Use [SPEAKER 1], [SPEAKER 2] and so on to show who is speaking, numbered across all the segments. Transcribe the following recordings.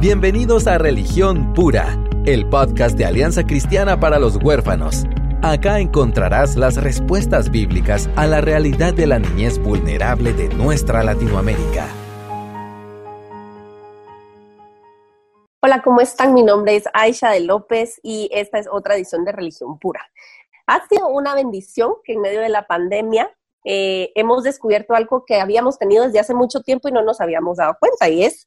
[SPEAKER 1] Bienvenidos a Religión Pura, el podcast de Alianza Cristiana para los Huérfanos. Acá encontrarás las respuestas bíblicas a la realidad de la niñez vulnerable de nuestra Latinoamérica.
[SPEAKER 2] Hola, ¿cómo están? Mi nombre es Aisha de López y esta es otra edición de Religión Pura. Ha sido una bendición que en medio de la pandemia eh, hemos descubierto algo que habíamos tenido desde hace mucho tiempo y no nos habíamos dado cuenta y es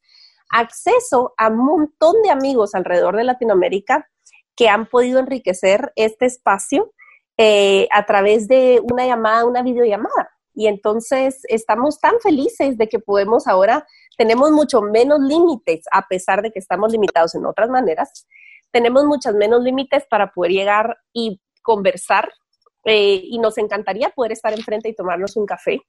[SPEAKER 2] acceso a un montón de amigos alrededor de Latinoamérica que han podido enriquecer este espacio eh, a través de una llamada, una videollamada. Y entonces estamos tan felices de que podemos ahora, tenemos mucho menos límites, a pesar de que estamos limitados en otras maneras, tenemos muchos menos límites para poder llegar y conversar. Eh, y nos encantaría poder estar enfrente y tomarnos un café.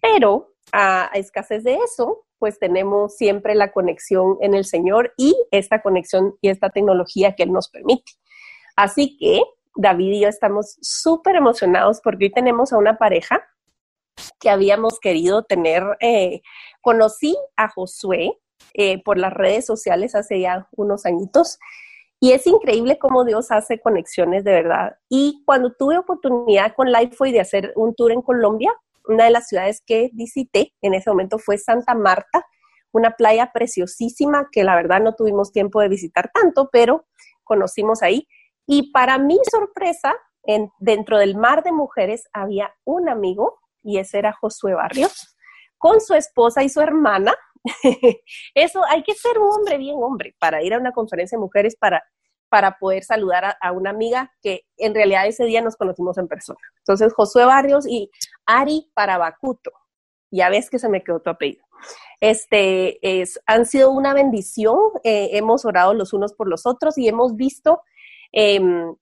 [SPEAKER 2] Pero a escasez de eso, pues tenemos siempre la conexión en el Señor y esta conexión y esta tecnología que Él nos permite. Así que David y yo estamos súper emocionados porque hoy tenemos a una pareja que habíamos querido tener. Eh, conocí a Josué eh, por las redes sociales hace ya unos añitos y es increíble cómo Dios hace conexiones de verdad. Y cuando tuve oportunidad con Lifeway de hacer un tour en Colombia, una de las ciudades que visité en ese momento fue Santa Marta, una playa preciosísima que la verdad no tuvimos tiempo de visitar tanto, pero conocimos ahí. Y para mi sorpresa, en, dentro del mar de mujeres había un amigo y ese era Josué Barrios, con su esposa y su hermana. Eso hay que ser un hombre bien hombre para ir a una conferencia de mujeres para para poder saludar a, una amiga que en realidad ese día nos conocimos en persona. Entonces, Josué Barrios y Ari Parabacuto. Ya ves que se me quedó tu apellido. Este, es, han sido una bendición. Eh, hemos orado los unos por los otros y hemos visto em,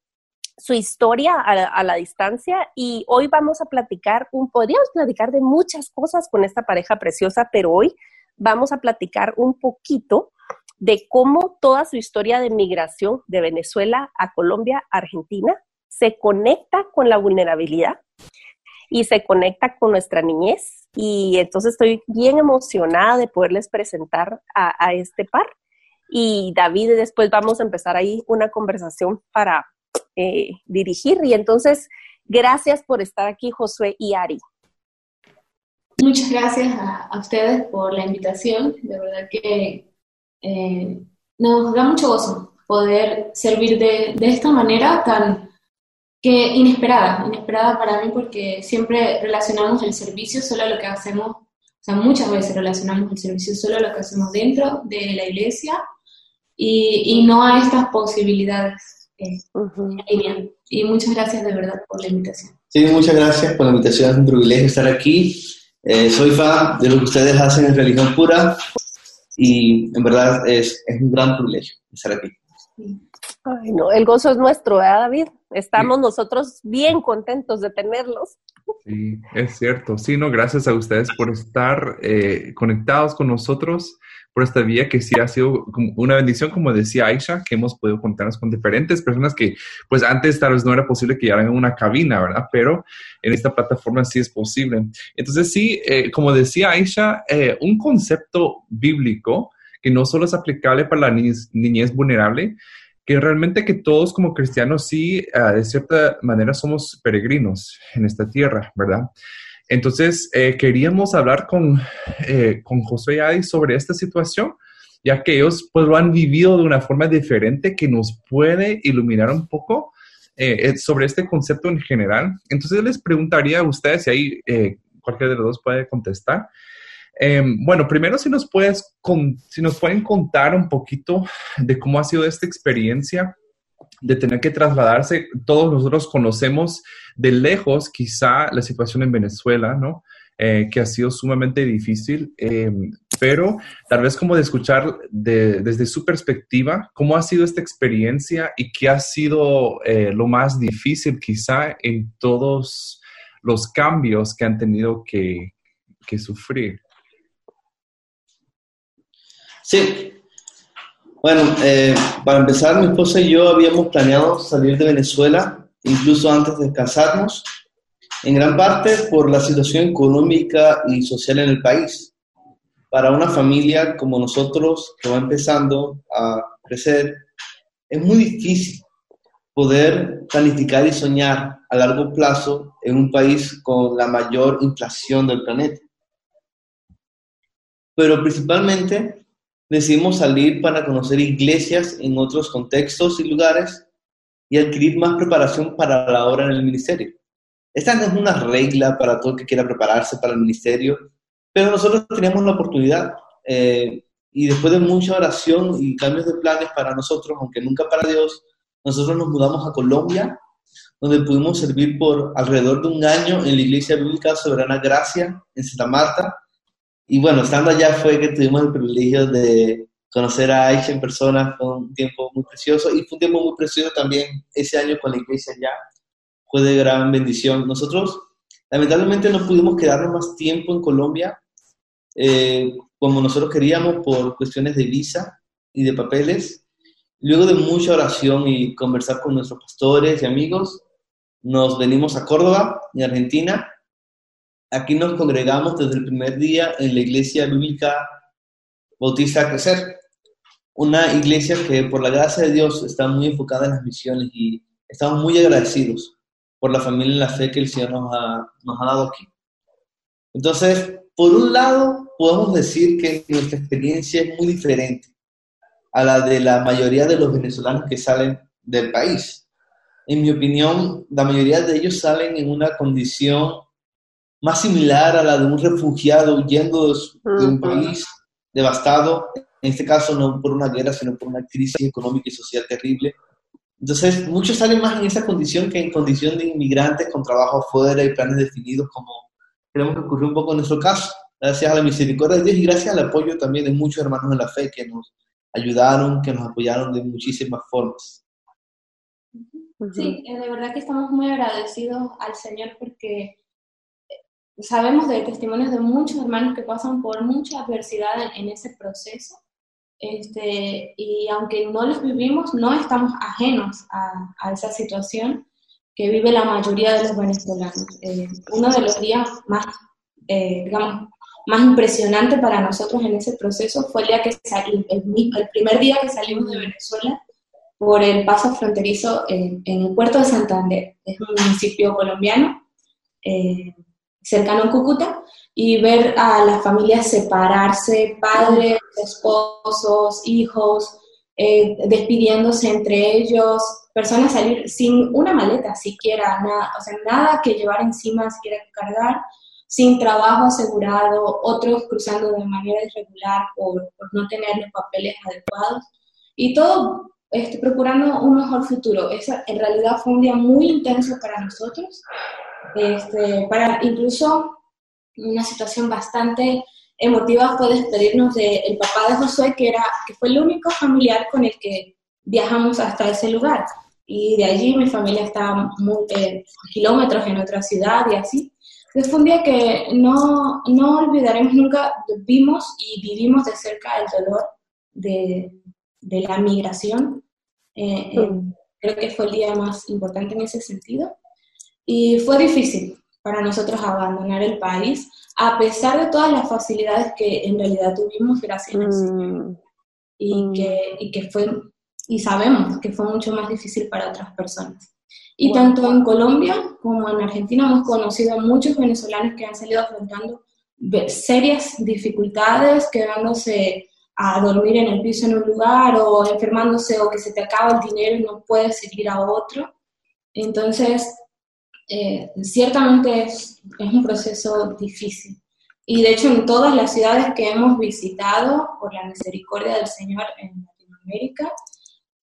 [SPEAKER 2] su historia a, la distancia y hoy vamos a platicar, un, podríamos platicar de muchas cosas con esta pareja preciosa, pero hoy vamos a platicar un poquito de cómo toda su historia de migración de Venezuela a Colombia, Argentina, se conecta con la vulnerabilidad y se conecta con nuestra niñez. Y entonces estoy bien emocionada de poderles presentar a, este par. Y David, después vamos a empezar ahí una conversación para eh, dirigir. Y entonces, gracias por estar aquí, Josué y Ari.
[SPEAKER 3] Muchas gracias a, a ustedes por la invitación. De verdad que eh, nos da mucho gozo poder servir de, de, esta manera tan que inesperada, inesperada para mí porque siempre relacionamos el servicio solo a lo que hacemos, o sea, muchas veces relacionamos el servicio solo a lo que hacemos dentro de la iglesia y, y no a estas posibilidades eh, Y muchas gracias de verdad por la invitación.
[SPEAKER 4] Sí, muchas gracias por la invitación, es un privilegio estar aquí. Eh, soy fan de lo que ustedes hacen en Religión Pura y en verdad es, es un gran privilegio estar aquí.
[SPEAKER 2] Ay, no, el gozo es nuestro, ¿eh, David? Estamos nosotros bien contentos de tenerlos.
[SPEAKER 5] Sí, es cierto. Sí, no, gracias a ustedes por estar eh, conectados con nosotros por esta vía que sí ha sido una bendición, como decía Aisha, que hemos podido contarnos con diferentes personas que pues antes tal vez no era posible que llegaran en una cabina, ¿verdad? Pero en esta plataforma sí es posible. Entonces sí, eh, como decía Aisha, eh, un concepto bíblico que no solo es aplicable para la niñez, vulnerable, que realmente que todos como cristianos sí, ah, de cierta manera somos peregrinos en esta tierra, ¿verdad? Entonces, eh, queríamos hablar con, eh, con José y Adi sobre esta situación, ya que ellos pues lo han vivido de una forma diferente que nos puede iluminar un poco eh, sobre este concepto en general. Entonces, les preguntaría a ustedes si ahí cualquiera de los dos puede contestar. Em, bueno, primero si nos, puedes si nos pueden contar un poquito de cómo ha sido esta experiencia de tener que trasladarse. Todos nosotros conocemos de lejos quizá la situación en Venezuela, ¿no? Eh, que ha sido sumamente difícil, eh, pero tal vez como de escuchar desde su perspectiva, cómo ha sido esta experiencia y qué ha sido eh, lo más difícil quizá en todos los cambios que han tenido que, que sufrir.
[SPEAKER 4] Sí, bueno, eh, para empezar, mi esposa y yo habíamos planeado salir de Venezuela, incluso antes de casarnos, en gran parte por la situación económica y social en el país. para una familia como nosotros que va empezando a crecer, es muy difícil poder planificar y soñar a largo plazo en un país con la mayor inflación del planeta. Pero principalmente decidimos salir para conocer iglesias en otros contextos y lugares y adquirir más preparación para la obra en el ministerio. Esta no es una regla para todo el que quiera prepararse para el ministerio, pero nosotros teníamos la oportunidad eh, y después de mucha oración y cambios de planes para nosotros, aunque nunca para Dios, nosotros nos mudamos a Colombia, donde pudimos servir por alrededor de un año en la Iglesia Bíblica Soberana Gracia en Santa Marta. Y bueno, estando allá fue que tuvimos el privilegio de conocer a Aisha en persona, fue un tiempo muy precioso y fue un tiempo muy precioso también ese año con la iglesia allá, fue de gran bendición. Nosotros lamentablemente no pudimos quedarnos más tiempo en Colombia eh, como nosotros queríamos por cuestiones de visa y de papeles. Luego de mucha oración y conversar con nuestros pastores y amigos, nos venimos a Córdoba, en Argentina. Aquí nos congregamos desde el primer día en la iglesia bíblica Bautista Crecer, una iglesia que por la gracia de Dios está muy enfocada en las misiones y estamos muy agradecidos por la familia y la fe que el Señor nos ha, nos ha dado aquí. Entonces, por un lado, podemos decir que nuestra experiencia es muy diferente a la de la mayoría de los venezolanos que salen del país. En mi opinión, la mayoría de ellos salen en una condición más similar a la de un refugiado huyendo de, un país devastado, en este caso no por una guerra, sino por una crisis económica y social terrible. Entonces, muchos salen más en esa condición que en condición de inmigrantes con trabajo afuera y planes definidos como creemos que ocurrió un poco en nuestro caso. Gracias a la misericordia de Dios y gracias al apoyo también de muchos hermanos en la fe que nos ayudaron, que nos apoyaron de muchísimas formas.
[SPEAKER 3] Sí, eh, de verdad que estamos muy agradecidos al Señor porque sabemos de testimonios de muchos hermanos que pasan por mucha adversidad en, ese proceso. Este, y aunque no los vivimos, no estamos ajenos a, a esa situación que vive la mayoría de los venezolanos. Eh, uno de los días más, eh, digamos, más impresionante para nosotros en ese proceso fue el, día que el, el, primer día que salimos de Venezuela por el paso fronterizo en, el puerto de Santander, es un municipio colombiano eh, cercano a Cúcuta, y ver a las familias separarse, padres, esposos, hijos, despidiéndose entre ellos, personas salir sin una maleta siquiera, nada, o sea, nada que llevar encima, siquiera que cargar, sin trabajo asegurado, otros cruzando de manera irregular por, por no tener los papeles adecuados y todo este, procurando un mejor futuro. Esa en realidad fue un día muy intenso para nosotros, este, para incluso una situación bastante emotiva fue despedirnos del papá de Josué, que, era, que fue el único familiar con el que viajamos hasta ese lugar y de allí mi familia está muy, eh, kilómetros en otra ciudad y así. Entonces fue un día que no, no olvidaremos nunca, vimos y vivimos de cerca el dolor de, de la migración. Eh, eh, creo que fue el día más importante en ese sentido. Y fue difícil para nosotros abandonar el país, a pesar de todas las facilidades que en realidad tuvimos gracias a mm. Y, mm. que, y que fue y sabemos que fue mucho más difícil para otras personas. Y tanto en Colombia como en Argentina hemos conocido a muchos venezolanos que han salido afrontando serias dificultades, quedándose a dormir en el piso en un lugar o enfermándose o que se te acaba el dinero y no puedes seguir a otro. Entonces, eh, ciertamente es, es un proceso difícil. Y de hecho en todas las ciudades que hemos visitado, por la misericordia del Señor en Latinoamérica,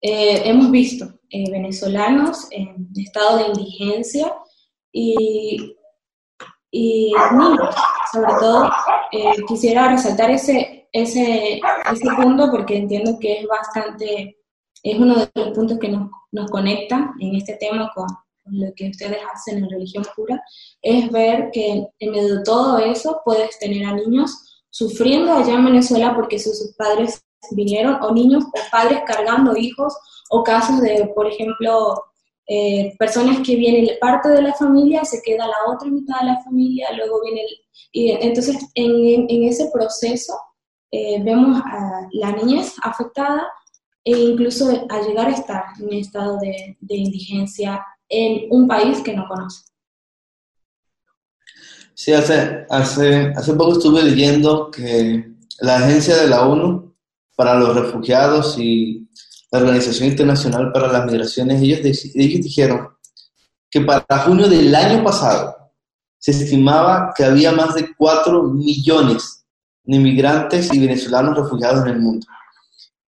[SPEAKER 3] eh, hemos visto eh, venezolanos en estado de indigencia y, y niños, sobre todo. Eh, quisiera resaltar ese, ese, ese punto porque entiendo que es bastante, es uno de los puntos que nos, nos conecta en este tema con, lo que ustedes hacen en religión pura, es ver que en medio de todo eso puedes tener a niños sufriendo allá en Venezuela porque sus padres vinieron, o niños o padres cargando hijos, o casos de, por ejemplo, eh, personas que vienen parte de la familia, se queda la otra mitad de la familia, luego viene el... Y entonces, en, en ese proceso, vemos a la niñez afectada e incluso a llegar a estar en estado de, de indigencia en un país que no conoce.
[SPEAKER 4] Sí, hace, hace, hace poco estuve leyendo que la Agencia de la ONU para los Refugiados y la Organización Internacional para las Migraciones, ellos, ellos dijeron que para junio del año pasado se estimaba que había más de 4 millones de inmigrantes y venezolanos refugiados en el mundo.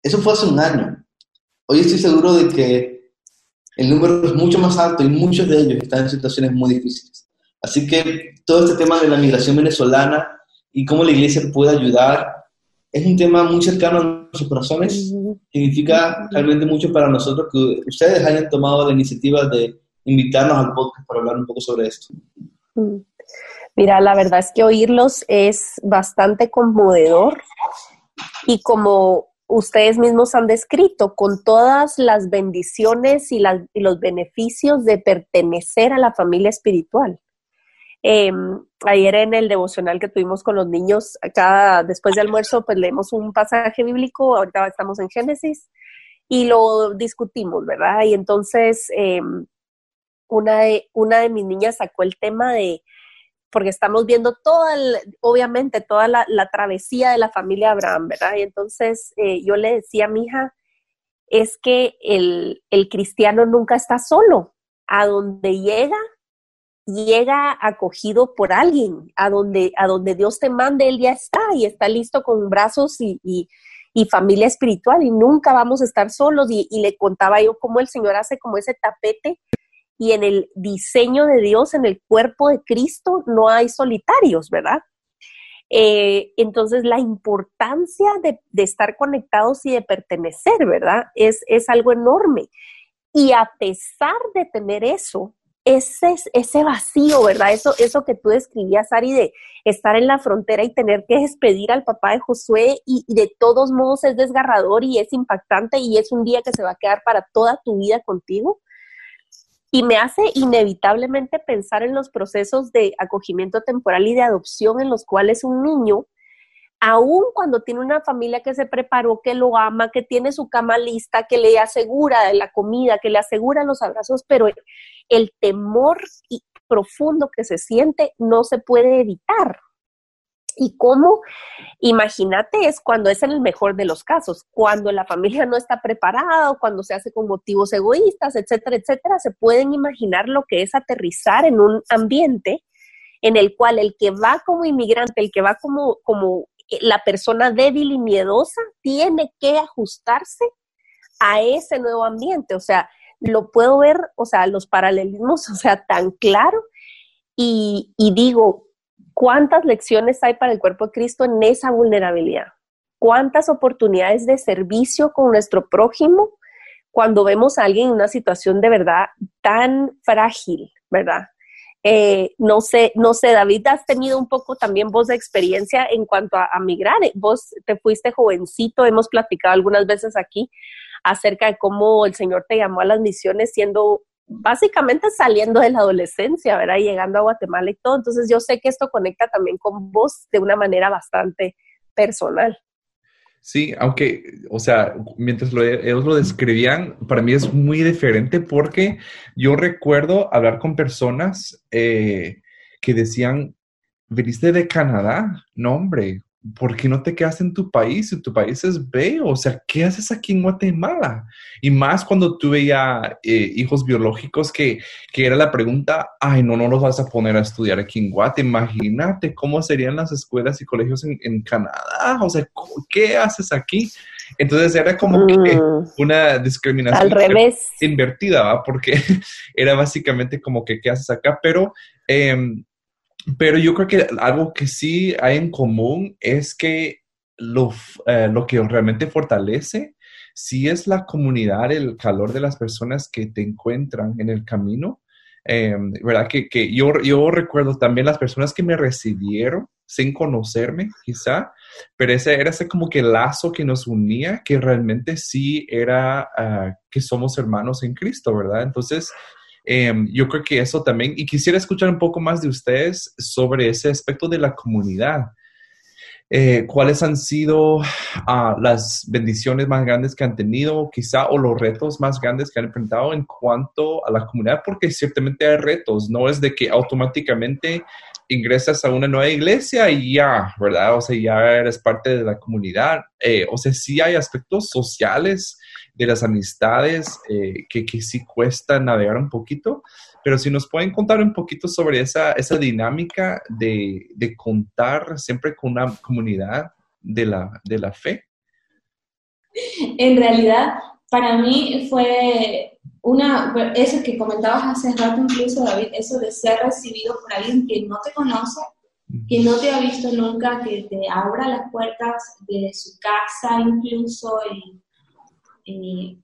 [SPEAKER 4] Eso fue hace un año. Hoy estoy seguro de que el número es mucho más alto y muchos de ellos están en situaciones muy difíciles. Así que todo este tema de la migración venezolana y cómo la iglesia puede ayudar es un tema muy cercano a nuestros corazones. Significa realmente mucho para nosotros que ustedes hayan tomado la iniciativa de invitarnos al podcast para hablar un poco sobre esto.
[SPEAKER 2] Mira, la verdad es que oírlos es bastante conmovedor y como ustedes mismos han descrito, con todas las bendiciones y, y los beneficios de pertenecer a la familia espiritual. Em, ayer en el devocional que tuvimos con los niños, acá después de almuerzo, pues leemos un pasaje bíblico, ahorita estamos en Génesis, y lo discutimos, ¿verdad? Y entonces em, una, de, una de mis niñas sacó el tema de, porque estamos viendo toda, obviamente, toda la, travesía de la familia Abraham, ¿verdad? Y entonces eh, yo le decía a mi hija, es que el, el cristiano nunca está solo. A donde llega, llega acogido por alguien, a donde, a donde Dios te mande, Él ya está y está listo con brazos y, y, familia espiritual y nunca vamos a estar solos. Y, y, le contaba yo cómo el Señor hace como ese tapete y en el diseño de Dios, en el cuerpo de Cristo, no hay solitarios, ¿verdad? Eh, entonces, la importancia de, estar conectados y de pertenecer, ¿verdad? Es, es algo enorme. Y a pesar de tener eso, ese, ese vacío, ¿verdad? Eso, eso que tú describías, Ari, de estar en la frontera y tener que despedir al papá de Josué y, de todos modos es desgarrador y es impactante y es un día que se va a quedar para toda tu vida contigo. Y me hace inevitablemente pensar en los procesos de acogimiento temporal y de adopción en los cuales un niño aun cuando tiene una familia que se preparó, que lo ama, que tiene su cama lista, que le asegura la comida, que le asegura los abrazos, pero el temor profundo que se siente no se puede evitar. ¿Y cómo? Imagínate, es cuando es en el mejor de los casos, cuando la familia no está preparada o cuando se hace con motivos egoístas, etcétera, etcétera, se pueden imaginar lo que es aterrizar en un ambiente en el cual el que va como inmigrante, el que va como, como eh, la persona débil y miedosa tiene que ajustarse a ese nuevo ambiente. O sea, lo puedo ver, o sea, los paralelismos, o sea, tan claro. Y, digo, ¿cuántas lecciones hay para el cuerpo de Cristo en esa vulnerabilidad? ¿Cuántas oportunidades de servicio con nuestro prójimo cuando vemos a alguien en una situación de verdad tan frágil, verdad? Eh, no sé, no sé, David, has tenido un poco también vos de experiencia en cuanto a, migrar. Vos te fuiste jovencito, hemos platicado algunas veces aquí acerca de cómo el Señor te llamó a las misiones siendo básicamente saliendo de la adolescencia, ¿verdad? llegando a Guatemala y todo. Entonces yo sé que esto conecta también con vos de una manera bastante personal.
[SPEAKER 5] Sí, aunque, o sea, mientras lo, ellos lo describían, para mí es muy diferente porque yo recuerdo hablar con personas eh, que decían, ¿veniste de Canadá? No, hombre, ¿por qué no te quedas en tu país? Si tu país es bello, o sea, ¿qué haces aquí en Guatemala? Y más cuando tuve ya eh, hijos biológicos que, que, era la pregunta, ay, no, no los vas a poner a estudiar aquí en Guatemala, imagínate cómo serían las escuelas y colegios en, en Canadá, o sea, ¿qué haces aquí? Entonces era como que mm. una discriminación
[SPEAKER 2] Al revés.
[SPEAKER 5] invertida, ¿va? Porque era básicamente como que, ¿qué haces acá? Pero... Eh, pero yo creo que algo que sí hay en común es que lo, eh, lo que realmente fortalece sí es la comunidad, el calor de las personas que te encuentran en el camino. Em, ¿Verdad? Que, que, yo, yo recuerdo también las personas que me recibieron sin conocerme, quizá, pero ese era ese como que lazo que nos unía, que realmente sí era ah, que somos hermanos en Cristo, ¿verdad? Entonces, Em, yo creo que eso también, y quisiera escuchar un poco más de ustedes sobre ese aspecto de la comunidad. eh, cuáles han sido ah, las bendiciones más grandes que han tenido, quizá, o los retos más grandes que han enfrentado en cuanto a la comunidad, porque ciertamente hay retos, no es de que automáticamente ingresas a una nueva iglesia y ya, ¿verdad? O sea, ya eres parte de la comunidad. Eh, o sea, sí hay aspectos sociales de las amistades eh, que, que sí cuesta navegar un poquito, pero si nos pueden contar un poquito sobre esa, esa dinámica de, de contar siempre con una comunidad de la, de la fe.
[SPEAKER 3] En realidad, para mí fue una, eso que comentabas hace rato incluso, David, eso de ser recibido por alguien que no te conoce, que no te ha visto nunca, que te abra las puertas de su casa incluso, y,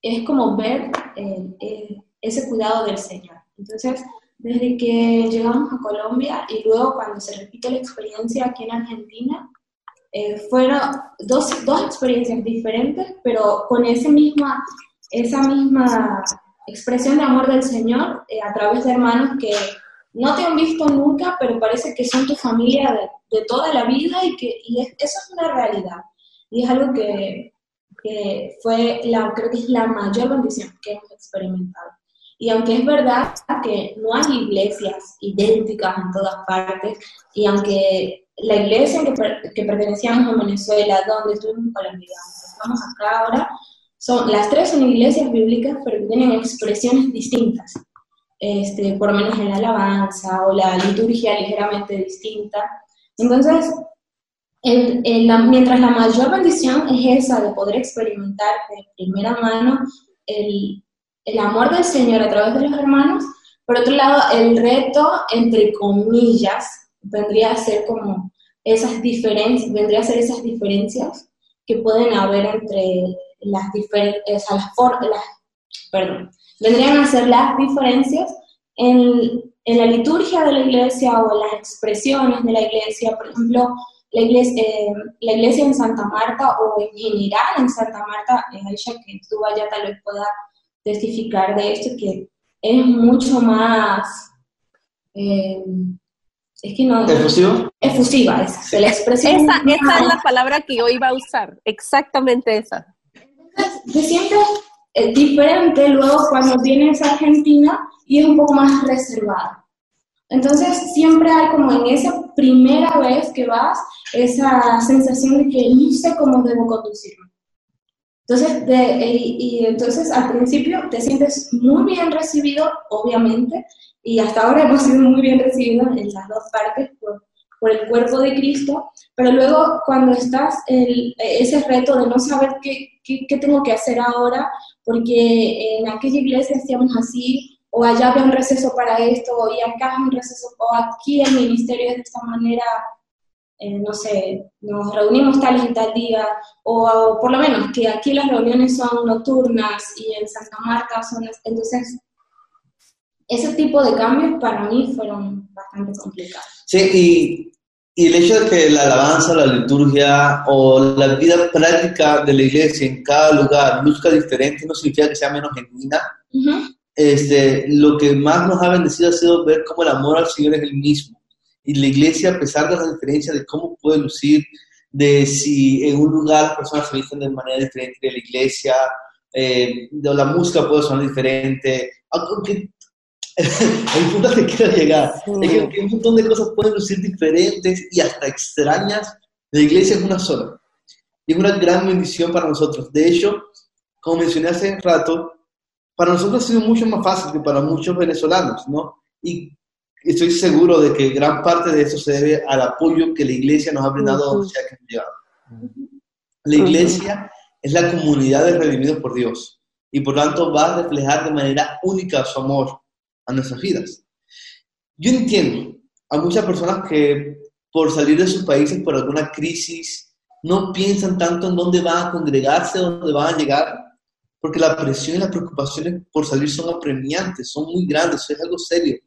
[SPEAKER 3] es como ver eh, eh, ese cuidado del Señor. Entonces, desde que llegamos a Colombia y luego cuando se repite la experiencia aquí en Argentina, eh, fueron dos, dos, experiencias diferentes, pero con ese misma, esa misma expresión de amor del Señor eh, a través de hermanos que no te han visto nunca, pero parece que son tu familia de, de toda la vida y que y eso es una realidad. Y es algo que, que fue, la, creo que es la mayor bendición que hemos experimentado. Y aunque es verdad que no hay iglesias idénticas en todas partes, y aunque la iglesia que, que pertenecíamos a Venezuela, donde estuvimos colombianos, estamos acá ahora, son, las tres son iglesias bíblicas, pero que tienen expresiones distintas. Este, por lo menos en la alabanza o la liturgia ligeramente distinta. Entonces, mientras la mayor bendición es esa de poder experimentar de primera mano el, el amor del Señor a través de los hermanos, por otro lado, el reto, entre comillas, vendría a ser como esas diferencias, vendría a ser esas diferencias que pueden haber entre las diferentes, las, las, perdón, vendrían a ser las diferencias en, en, la liturgia de la iglesia o en las expresiones de la iglesia, por ejemplo, la iglesia, eh, la iglesia en Santa Marta o en general en Santa Marta, ella que estuvo allá tal vez pueda testificar de esto, que es mucho más... Eh, es que no...
[SPEAKER 4] ¿Efusiva?
[SPEAKER 3] Efusiva, esa, la expresión.
[SPEAKER 2] Esa, esa es la palabra que yo iba a usar, exactamente esa.
[SPEAKER 3] Entonces, te sientes eh, diferente luego cuando vienes a Argentina y es un poco más reservada. Entonces, siempre hay como en esa primera vez que vas, esa sensación de que no sé cómo debo conducirme. Entonces, y, entonces al principio te sientes muy bien recibido, obviamente, y hasta ahora hemos sido muy bien recibidos en las dos partes por, por el cuerpo de Cristo, pero luego cuando estás en ese reto de no saber qué, qué, qué, tengo que hacer ahora, porque en aquella iglesia hacíamos así, o allá había un receso para esto, y acá un receso, o aquí el ministerio de esta manera, eh, no sé, nos reunimos tal y tal día, o, por lo menos que aquí las reuniones son nocturnas y en Santa Marta son... Entonces, ese tipo de cambios para mí fueron bastante complicados.
[SPEAKER 4] Sí, y, y el hecho de que la alabanza, la liturgia o la vida práctica de la iglesia en cada lugar luzca diferente no significa que sea menos genuina. este, lo que más nos ha bendecido ha sido ver cómo el amor al Señor es el mismo y la iglesia, a pesar de las diferencias de cómo puede lucir, de si en un lugar las personas se visten de manera diferente de la iglesia, eh, de la música puede sonar diferente, aunque el punto al que quiero llegar es que, un montón de cosas pueden lucir diferentes y hasta extrañas. La iglesia es una sola. Y es una gran bendición para nosotros. De hecho, como mencioné hace rato, para nosotros ha sido mucho más fácil que para muchos venezolanos, ¿no? Y estoy seguro de que gran parte de eso se debe al apoyo que la iglesia nos ha brindado donde sea que hemos llegado. La iglesia es la comunidad de redimidos por Dios y por tanto va a reflejar de manera única su amor a nuestras vidas. Yo entiendo a muchas personas que por salir de sus países por alguna crisis no piensan tanto en dónde van a congregarse, dónde van a llegar, porque la presión y las preocupaciones por salir son apremiantes, son muy grandes, es algo serio.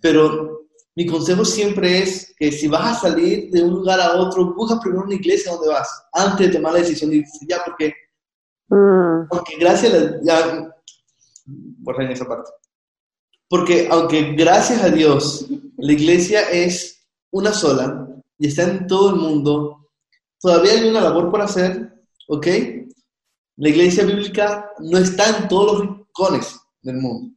[SPEAKER 4] Pero mi consejo siempre es que si vas a salir de un lugar a otro, busca primero una iglesia donde vas, antes de tomar la decisión de irse ya, porque, mm. porque gracias a ya, en esa parte. Porque aunque gracias a Dios la iglesia es una sola, y está en todo el mundo, todavía hay una labor por hacer, ¿ok? La iglesia bíblica no está en todos los rincones del mundo.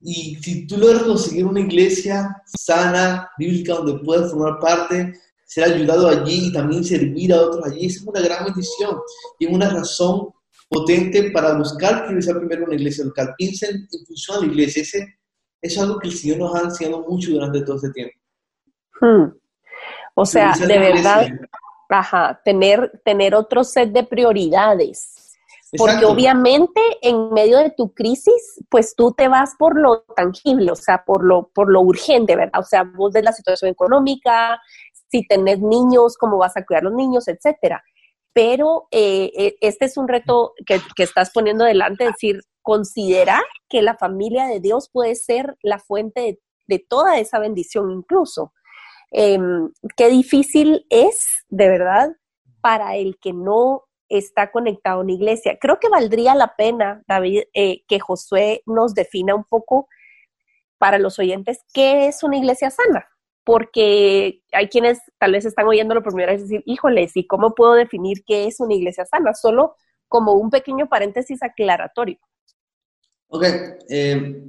[SPEAKER 4] Y si tú logras conseguir una iglesia sana, bíblica, donde puedas formar parte, ser ayudado allí y también servir a otros allí, es una gran bendición y una razón potente para buscar priorizar primero una iglesia local. Piensen en función a la iglesia. Ese, es algo que el Señor nos ha enseñado mucho durante todo este tiempo.
[SPEAKER 2] Hmm. O sea, de verdad, ajá, tener, tener otro set de prioridades porque obviamente en medio de tu crisis, pues tú te vas por lo tangible, o sea, por lo, por lo urgente, ¿verdad? O sea, vos ves la situación económica, si tenés niños, cómo vas a cuidar a los niños, etcétera. Pero eh, eh, este es un reto que, estás poniendo delante, es decir, considera que la familia de Dios puede ser la fuente de, toda esa bendición incluso. Em, qué difícil es, de verdad, para el que no está conectado a una iglesia. Creo que valdría la pena, David, eh, que Josué nos defina un poco para los oyentes qué es una iglesia sana, porque hay quienes tal vez están oyéndolo por primera vez y decir, híjoles, ¿y cómo puedo definir qué es una iglesia sana? Solo como un pequeño paréntesis aclaratorio.
[SPEAKER 4] Ok, eh,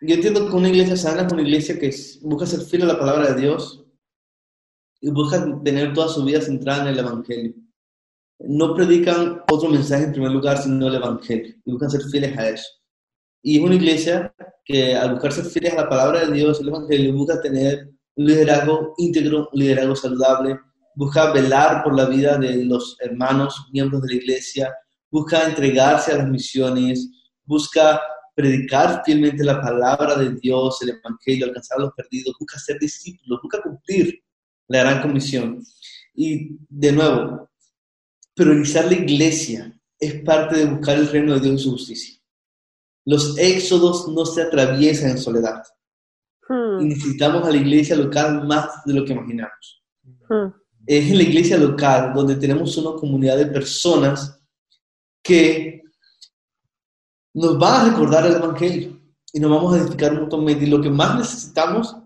[SPEAKER 4] yo entiendo que una iglesia sana es una iglesia que busca ser fiel a la palabra de Dios y busca tener toda su vida centrada en el Evangelio no predican otro mensaje en primer lugar, sino el Evangelio, y buscan ser fieles a eso. Y es una iglesia que al buscar ser fieles a la palabra de Dios, el Evangelio, busca tener liderazgo íntegro, un liderazgo saludable, busca velar por la vida de los hermanos, miembros de la iglesia, busca entregarse a las misiones, busca predicar fielmente la palabra de Dios, el Evangelio, alcanzar a los perdidos, busca ser discípulos, busca cumplir la gran comisión. Y de nuevo, priorizar la iglesia es parte de buscar el reino de Dios su justicia. Los éxodos no se atraviesan en soledad. Hmm. Y necesitamos a la iglesia local más de lo que imaginamos. Hmm. Es en la iglesia local donde tenemos una comunidad de personas que nos van a recordar el Evangelio y nos vamos a edificar mutuamente. Y lo que más necesitamos,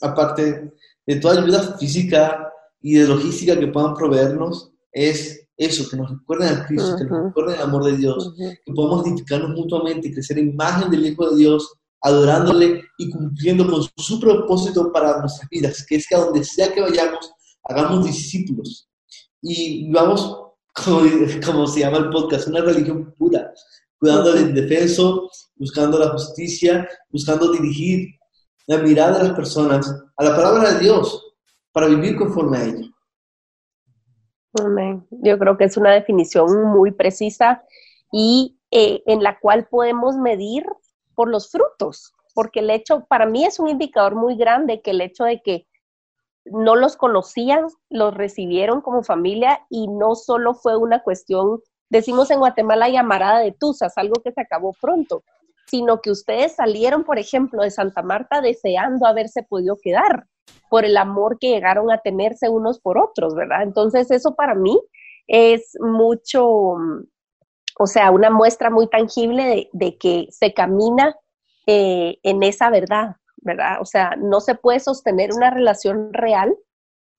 [SPEAKER 4] aparte de toda ayuda física y de logística que puedan proveernos, es eso, que nos recuerden a Cristo, que nos recuerden el amor de Dios, que podamos edificarnos mutuamente y crecer en imagen del Hijo de Dios, adorándole y cumpliendo con su propósito para nuestras vidas, que es que a donde sea que vayamos, hagamos discípulos y vamos, como, se llama el podcast, una religión pura, cuidando del indefenso, buscando la justicia, buscando dirigir la mirada de las personas a la palabra de Dios para vivir conforme a ella.
[SPEAKER 2] Yo creo que es una definición muy precisa y eh, en la cual podemos medir por los frutos, porque el hecho, para mí es un indicador muy grande que el hecho de que no los conocían, los recibieron como familia y no solo fue una cuestión, decimos en Guatemala llamarada de tusas, algo que se acabó pronto, sino que ustedes salieron, por ejemplo, de Santa Marta deseando haberse podido quedar por el amor que llegaron a tenerse unos por otros, ¿verdad? Entonces eso para mí es mucho, o sea, una muestra muy tangible de, que se camina eh, en esa verdad, ¿verdad? O sea, no se puede sostener una relación real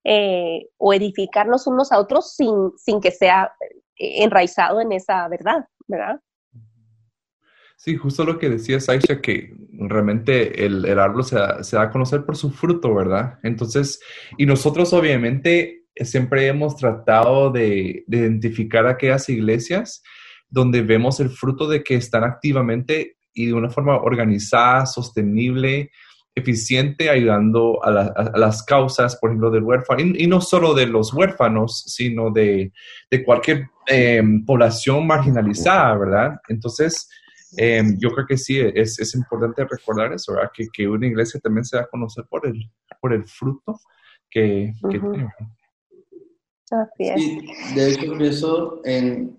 [SPEAKER 2] eh, o edificarnos unos a otros sin, sin que sea eh, enraizado en esa verdad, ¿verdad?
[SPEAKER 5] Sí, justo lo que decía Aisha, que realmente el, árbol se da, a conocer por su fruto, ¿verdad? Entonces, y nosotros obviamente siempre hemos tratado de, identificar aquellas iglesias donde vemos el fruto de que están activamente y de una forma organizada, sostenible, eficiente, ayudando a, las causas, por ejemplo, del huérfano, y, no solo de los huérfanos, sino de, cualquier eh, población marginalizada, ¿verdad? Entonces, Em, yo creo que sí, es, es importante recordar eso, ¿verdad? Que, que, una iglesia también se da a conocer por el, por el fruto que, que tiene.
[SPEAKER 2] Así es.
[SPEAKER 4] Sí, de hecho, eso en,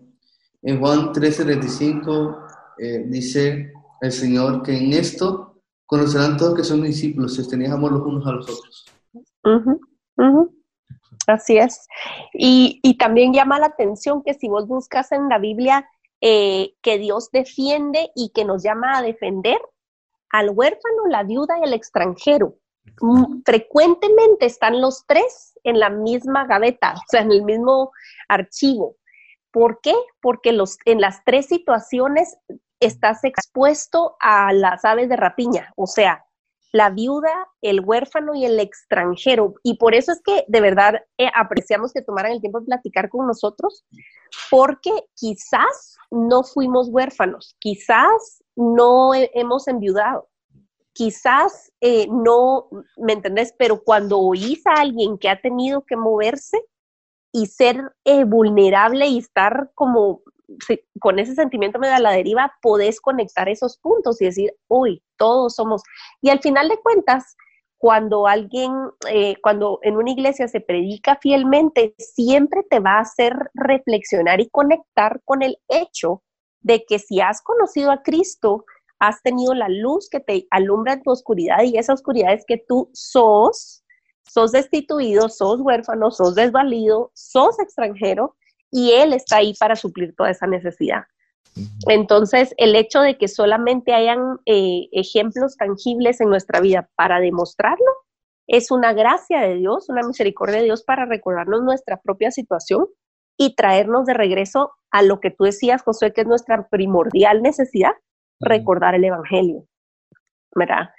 [SPEAKER 4] en Juan 13:35 eh, dice el Señor que en esto conocerán todos que son discípulos, si tenéis amor los unos a los otros.
[SPEAKER 2] Así es. Y, y también llama la atención que si vos buscas en la Biblia eh, que Dios defiende y que nos llama a defender al huérfano, la viuda y el extranjero. mm, frecuentemente están los tres en la misma gaveta, o sea, en el mismo archivo. ¿Por qué? Porque los, en las tres situaciones estás expuesto a las aves de rapiña, o sea, la viuda, el huérfano y el extranjero. Y por eso es que de verdad eh, apreciamos que tomaran el tiempo de platicar con nosotros, porque quizás no fuimos huérfanos, quizás no hemos enviudado, quizás eh, no, ¿me entendés? Pero cuando oís a alguien que ha tenido que moverse y ser eh, vulnerable y estar como con ese sentimiento medio a la deriva, podés conectar esos puntos y decir, uy, todos somos. Y al final de cuentas, cuando alguien, eh, cuando en una iglesia se predica fielmente, siempre te va a hacer reflexionar y conectar con el hecho de que si has conocido a Cristo, has tenido la luz que te alumbra en tu oscuridad y esa oscuridad es que tú sos, sos destituido, sos huérfano, sos desvalido, sos extranjero y Él está ahí para suplir toda esa necesidad. Entonces, el hecho de que solamente hayan eh, ejemplos tangibles en nuestra vida para demostrarlo es una gracia de Dios, una misericordia de Dios para recordarnos nuestra propia situación y traernos de regreso a lo que tú decías, Josué, que es nuestra primordial necesidad, recordar el Evangelio. ¿Verdad?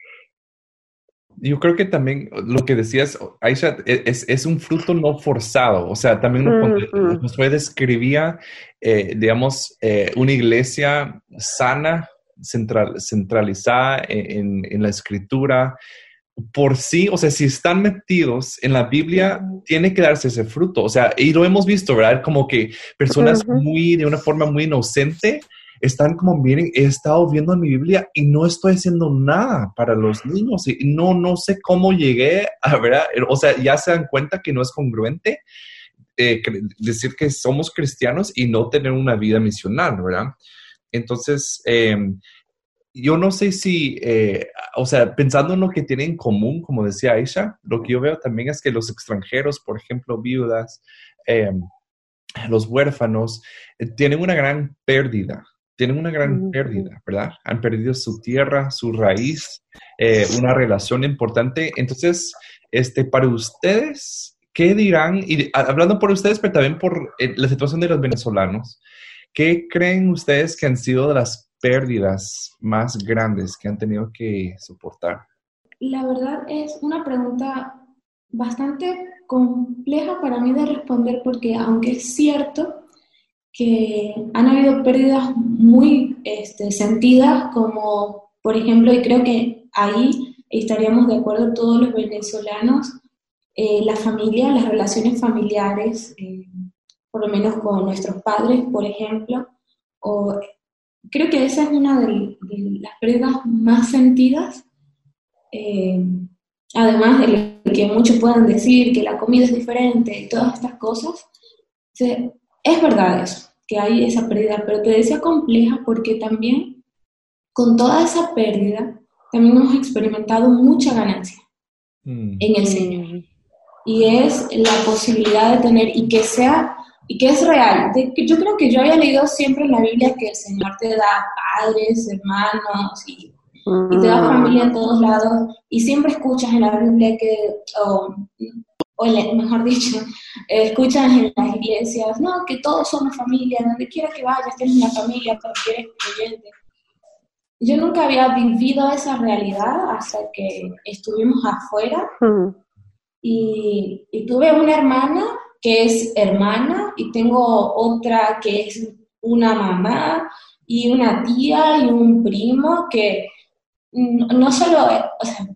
[SPEAKER 5] Yo creo que también lo que decías, Aisha, e, es, es un fruto no forzado. O sea, también nos describía, eh, digamos, eh, una iglesia sana, central, centralizada en, en, la escritura. Por sí, o sea, si están metidos en la Biblia, tiene que darse ese fruto. O sea, y lo hemos visto, ¿verdad? Como que personas muy, de una forma muy inocente, están como, miren, he estado viendo en mi Biblia y no estoy haciendo nada para los niños y no, no sé cómo llegué a, ver, O sea, ya se dan cuenta que no es congruente eh, decir que somos cristianos y no tener una vida misional, ¿verdad? Entonces, em, yo no sé si, eh, o sea, pensando en lo que tienen en común, como decía Aisha, lo que yo veo también es que los extranjeros, por ejemplo, viudas, em, los huérfanos, eh, tienen una gran pérdida tienen una gran pérdida, ¿verdad? Han perdido su tierra, su raíz, eh, una relación importante. Entonces, este, para ustedes, ¿qué dirán? Y hablando por ustedes, pero también por eh, la situación de los venezolanos, ¿qué creen ustedes que han sido de las pérdidas más grandes que han tenido que soportar?
[SPEAKER 3] La verdad es una pregunta bastante compleja para mí de responder porque aunque es cierto que han habido pérdidas muy este, sentidas, como por ejemplo, y creo que ahí estaríamos de acuerdo todos los venezolanos, eh, la familia, las relaciones familiares, eh, por lo menos con nuestros padres, por ejemplo, o, creo que esa es una de, las pérdidas más sentidas, eh, además de que muchos puedan decir que la comida es diferente y todas estas cosas, es verdad eso, que hay esa pérdida, pero te decía compleja porque también con toda esa pérdida también hemos experimentado mucha ganancia mm. en el Señor. Y es la posibilidad de tener, y que sea, y que es real. yo creo que yo había leído siempre en la Biblia que el Señor te da padres, hermanos, y, te da mm. familia en todos lados, y siempre escuchas en la Biblia que, o mejor dicho, escuchas en las iglesias, no, que todos somos familia, donde quiera que vayas tienes una familia porque eres creyente. Yo nunca había vivido esa realidad hasta que estuvimos afuera y, y, tuve una hermana que es hermana y tengo otra que es una mamá y una tía y un primo que no solo, o sea,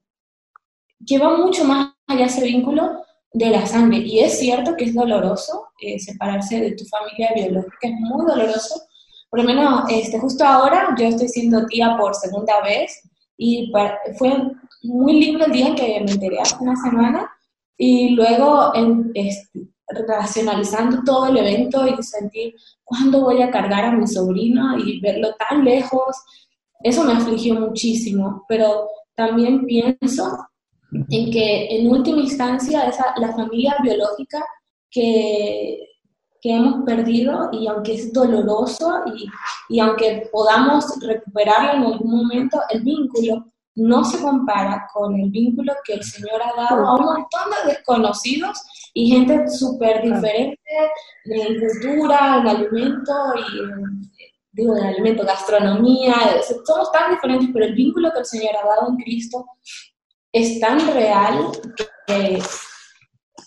[SPEAKER 3] lleva mucho más allá ese vínculo, de la sangre. Y es cierto que es doloroso eh, separarse de tu familia biológica, es muy doloroso. Por lo menos este, justo ahora yo estoy siendo tía por segunda vez y fue muy lindo el día en que me enteré hace una semana y luego en, este, racionalizando todo el evento y sentir cuándo voy a cargar a mi sobrino y verlo tan lejos, eso me afligió muchísimo, pero también pienso en que en última instancia es la familia biológica que, que, hemos perdido y aunque es doloroso y, y, aunque podamos recuperarlo en algún momento, el vínculo no se compara con el vínculo que el Señor ha dado a un montón de desconocidos y gente súper diferente en cultura, en alimento y digo, en alimento, gastronomía, somos tan diferentes, pero el vínculo que el Señor ha dado en Cristo es tan real que,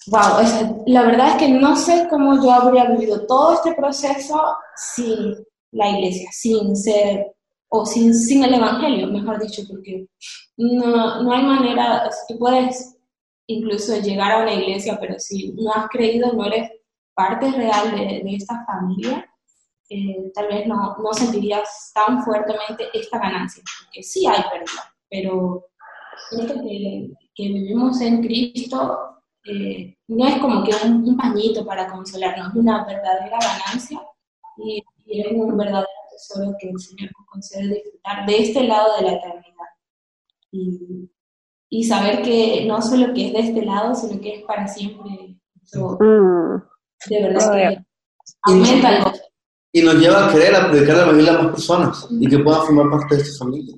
[SPEAKER 3] wow, la verdad es que no sé cómo yo habría vivido todo este proceso sin la iglesia, sin ser, o sin, sin el Evangelio, mejor dicho, porque no, no hay manera, tú puedes incluso llegar a una iglesia, pero si no has creído, no eres parte real de, de esta familia, eh, tal vez no, no, sentirías tan fuertemente esta ganancia, porque sí hay pérdida, pero esto que, que vivimos en Cristo eh, no es como que un, pañito para consolarnos, es una verdadera ganancia y, es un verdadero tesoro que el Señor nos concede disfrutar de este lado de la eternidad. Y, y saber que no solo que es de este lado, sino que es para siempre. Mm. De verdad que aumenta el
[SPEAKER 4] Y nos lleva a querer a predicar la Biblia a más personas y que puedan formar parte de esta familia.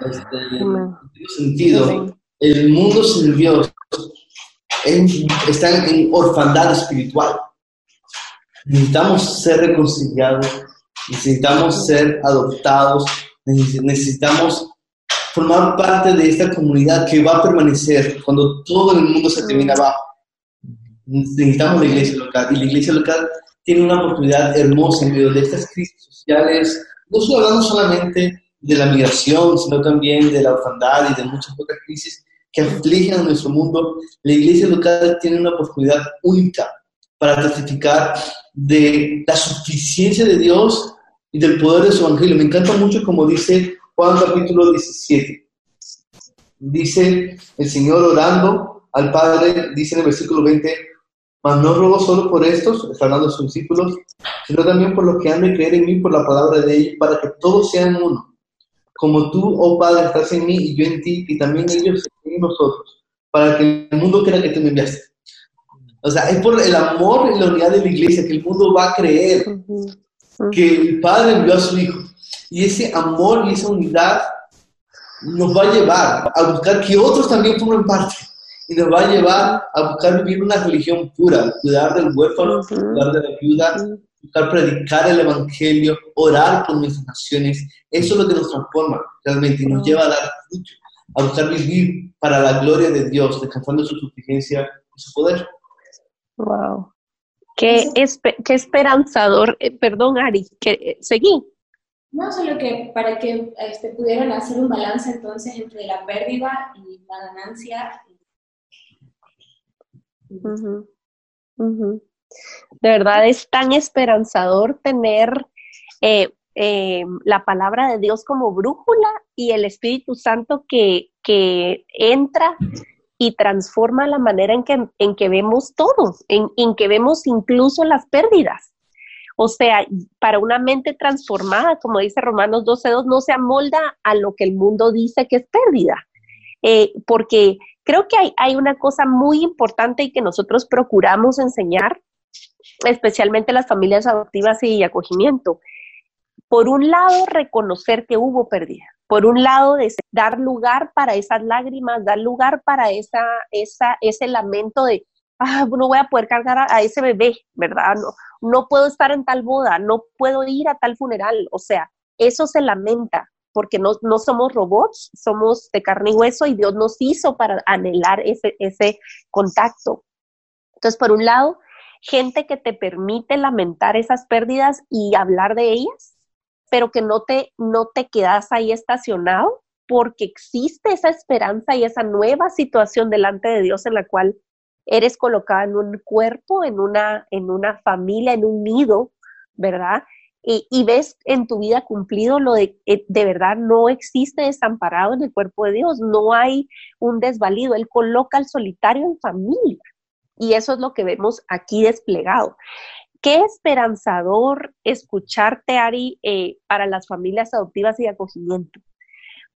[SPEAKER 4] Este, en sentido, el mundo sin Dios está en orfandad espiritual. Necesitamos ser reconciliados, necesitamos ser adoptados, necesitamos formar parte de esta comunidad que va a permanecer cuando todo el mundo se termina abajo. Necesitamos la iglesia local y la iglesia local tiene una oportunidad hermosa en medio de estas crisis sociales, no solo hablando solamente de la migración, sino también de la orfandad y de muchas otras crisis que afligen a nuestro mundo, la iglesia local tiene una oportunidad única para testificar de la suficiencia de Dios y del poder de su evangelio. Me encanta mucho como dice Juan capítulo 17. Dice el Señor orando al Padre, dice en el versículo 20, mas no ruego solo por estos, está hablando de sus discípulos, sino también por los que han de creer en mí por la palabra de ellos, para que todos sean uno como tú, oh Padre, estás en mí y yo en ti, y también ellos en nosotros, para que el mundo crea que tú me enviaste. O sea, es por el amor y la unidad de la iglesia que el mundo va a creer que el Padre envió a su Hijo. Y ese amor y esa unidad nos va a llevar a buscar que otros también formen parte. Y nos va a llevar a buscar vivir una religión pura, cuidar del huérfano, cuidar de la viuda, buscar predicar el Evangelio, orar por nuestras naciones. Eso es lo que nos transforma realmente y nos lleva a dar fruto, a buscar vivir para la gloria de Dios, descansando su suficiencia y su poder.
[SPEAKER 2] Wow. Qué, qué esperanzador. Eh, perdón, Ari, que eh, seguí.
[SPEAKER 3] No, solo que para que este, pudieran hacer un balance entonces entre la pérdida y la ganancia.
[SPEAKER 2] De verdad es tan esperanzador tener eh, eh, la palabra de Dios como brújula y el Espíritu Santo que, que entra y transforma la manera en que, en que vemos todos, en, en que vemos incluso las pérdidas. O sea, para una mente transformada, como dice Romanos 12.2, no se amolda a lo que el mundo dice que es pérdida. Eh, porque creo que hay, hay, una cosa muy importante y que nosotros procuramos enseñar especialmente las familias adoptivas y acogimiento. Por un lado, reconocer que hubo pérdida. Por un lado, dar lugar para esas lágrimas, dar lugar para esa, esa, ese lamento de, ah, no voy a poder cargar a, ese bebé, ¿verdad? No, no puedo estar en tal boda, no puedo ir a tal funeral. O sea, eso se lamenta porque no, no somos robots, somos de carne y hueso y Dios nos hizo para anhelar ese, ese contacto. Entonces, por un lado, gente que te permite lamentar esas pérdidas y hablar de ellas, pero que no te, no te quedas ahí estacionado porque existe esa esperanza y esa nueva situación delante de Dios en la cual eres colocada en un cuerpo, en una, en una familia, en un nido, ¿verdad? Y, y, ves en tu vida cumplido lo de, eh, de verdad no existe desamparado en el cuerpo de Dios, no hay un desvalido, Él coloca al solitario en familia. Y eso es lo que vemos aquí desplegado. Qué esperanzador escucharte, Ari, eh, para las familias adoptivas y de acogimiento.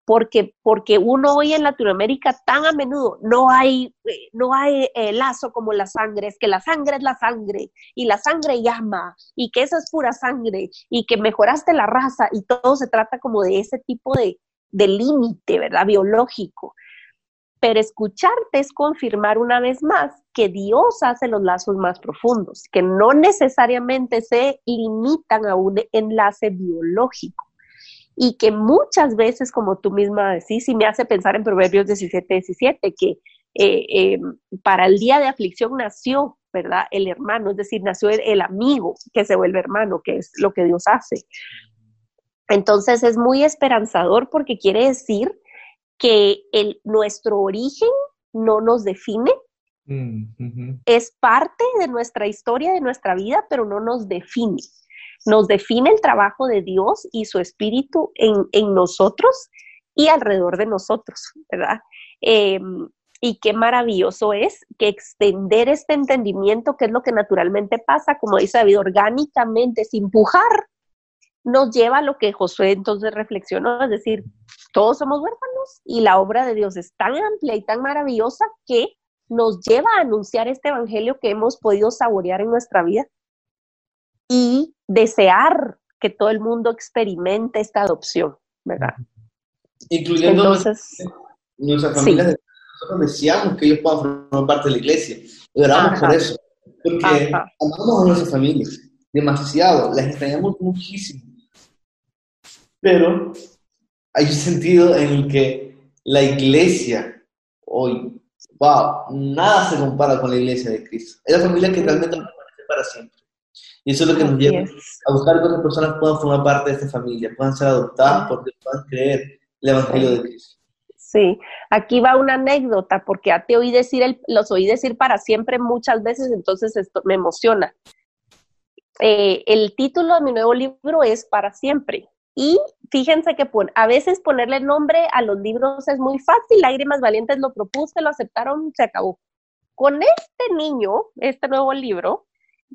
[SPEAKER 2] Porque, porque uno hoy en Latinoamérica tan a menudo no hay, eh, no hay eh, lazo como la sangre, es que la sangre es la sangre y la sangre llama y que esa es pura sangre y que mejoraste la raza y todo se trata como de ese tipo de, de límite, ¿verdad? Biológico. Pero escucharte es confirmar una vez más que Dios hace los lazos más profundos, que no necesariamente se limitan a un enlace biológico y que muchas veces, como tú misma decís, y me hace pensar en Proverbios 17, 17, que eh, eh, para el día de aflicción nació, ¿verdad? El hermano, es decir, nació el, amigo que se vuelve hermano, que es lo que Dios hace. Entonces es muy esperanzador porque quiere decir que el, nuestro origen no nos define, mm, es parte de nuestra historia, de nuestra vida, pero no nos define. Nos define el trabajo de Dios y su espíritu en, nosotros y alrededor de nosotros, ¿verdad? Em, y qué maravilloso es que extender este entendimiento, que es lo que naturalmente pasa, como dice David, orgánicamente, sin empujar, nos lleva a lo que Josué entonces reflexionó, es decir, todos somos huérfanos y la obra de Dios es tan amplia y tan maravillosa que nos lleva a anunciar este evangelio que hemos podido saborear en nuestra vida y desear que todo el mundo experimente esta adopción, ¿verdad?
[SPEAKER 4] Incluyendo Entonces, nuestra familia, nosotros deseamos que ellos puedan formar parte de la iglesia. Oramos por eso, porque amamos a nuestras familias demasiado, las extrañamos muchísimo. Pero hay un sentido en el que la iglesia hoy, wow, nada se compara con la iglesia de Cristo. Es la familia que realmente nos permanece para siempre. Y eso es lo que nos lleva a buscar que otras personas puedan formar parte de esta familia, puedan ser adoptadas porque puedan creer el Evangelio de Cristo.
[SPEAKER 2] Sí, aquí va una anécdota, porque a te oí decir, el, los oí decir para siempre muchas veces, entonces esto me emociona. Eh, el título de mi nuevo libro es Para siempre. Y fíjense que a veces ponerle nombre a los libros es muy fácil. Lágrimas Valientes lo propuse, lo aceptaron, se acabó. Con este niño, este nuevo libro,